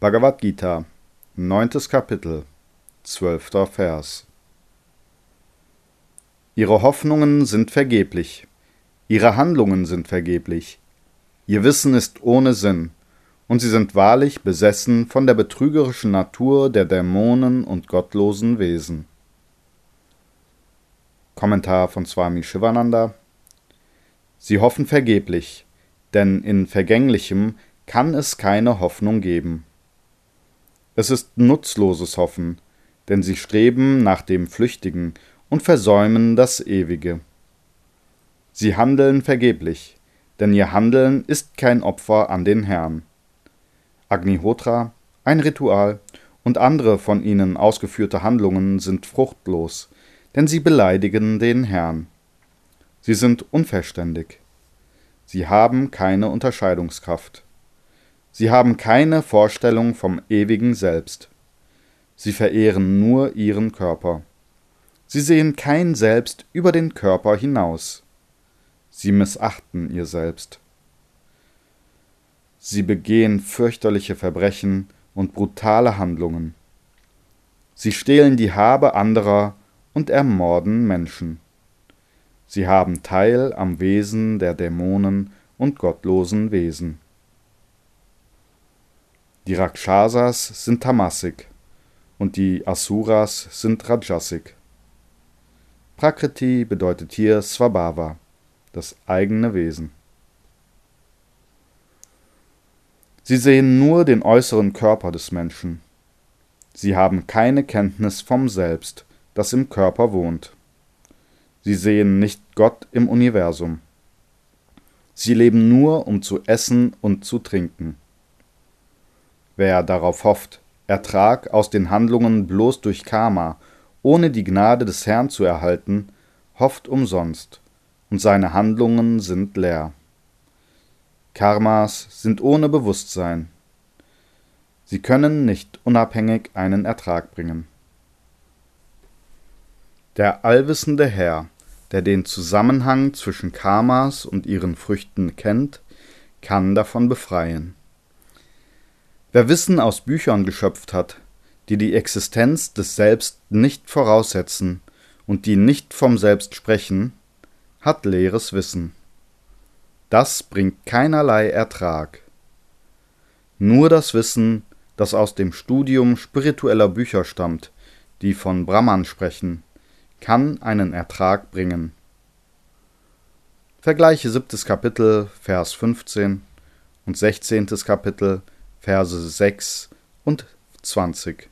Bhagavad Gita, 9. Kapitel, 12. Vers. Ihre Hoffnungen sind vergeblich, ihre Handlungen sind vergeblich, ihr Wissen ist ohne Sinn, und sie sind wahrlich besessen von der betrügerischen Natur der Dämonen und gottlosen Wesen. Kommentar von Swami Shivananda Sie hoffen vergeblich, denn in Vergänglichem kann es keine Hoffnung geben. Es ist nutzloses Hoffen, denn sie streben nach dem Flüchtigen und versäumen das Ewige. Sie handeln vergeblich, denn ihr Handeln ist kein Opfer an den Herrn. Agnihotra, ein Ritual und andere von ihnen ausgeführte Handlungen sind fruchtlos, denn sie beleidigen den Herrn. Sie sind unverständig. Sie haben keine Unterscheidungskraft. Sie haben keine Vorstellung vom ewigen Selbst. Sie verehren nur ihren Körper. Sie sehen kein Selbst über den Körper hinaus. Sie missachten ihr Selbst. Sie begehen fürchterliche Verbrechen und brutale Handlungen. Sie stehlen die Habe anderer und ermorden Menschen. Sie haben Teil am Wesen der Dämonen und gottlosen Wesen. Die Rakshasas sind Tamasik und die Asuras sind Rajasik. Prakriti bedeutet hier Svabhava, das eigene Wesen. Sie sehen nur den äußeren Körper des Menschen. Sie haben keine Kenntnis vom Selbst, das im Körper wohnt. Sie sehen nicht Gott im Universum. Sie leben nur, um zu essen und zu trinken. Wer darauf hofft, Ertrag aus den Handlungen bloß durch Karma, ohne die Gnade des Herrn zu erhalten, hofft umsonst, und seine Handlungen sind leer. Karmas sind ohne Bewusstsein. Sie können nicht unabhängig einen Ertrag bringen. Der allwissende Herr, der den Zusammenhang zwischen Karmas und ihren Früchten kennt, kann davon befreien. Wer Wissen aus Büchern geschöpft hat, die die Existenz des Selbst nicht voraussetzen und die nicht vom Selbst sprechen, hat leeres Wissen. Das bringt keinerlei Ertrag. Nur das Wissen, das aus dem Studium spiritueller Bücher stammt, die von Brahman sprechen, kann einen Ertrag bringen. Vergleiche siebtes Kapitel, Vers 15 und sechzehntes Kapitel, Verse 6 und 20.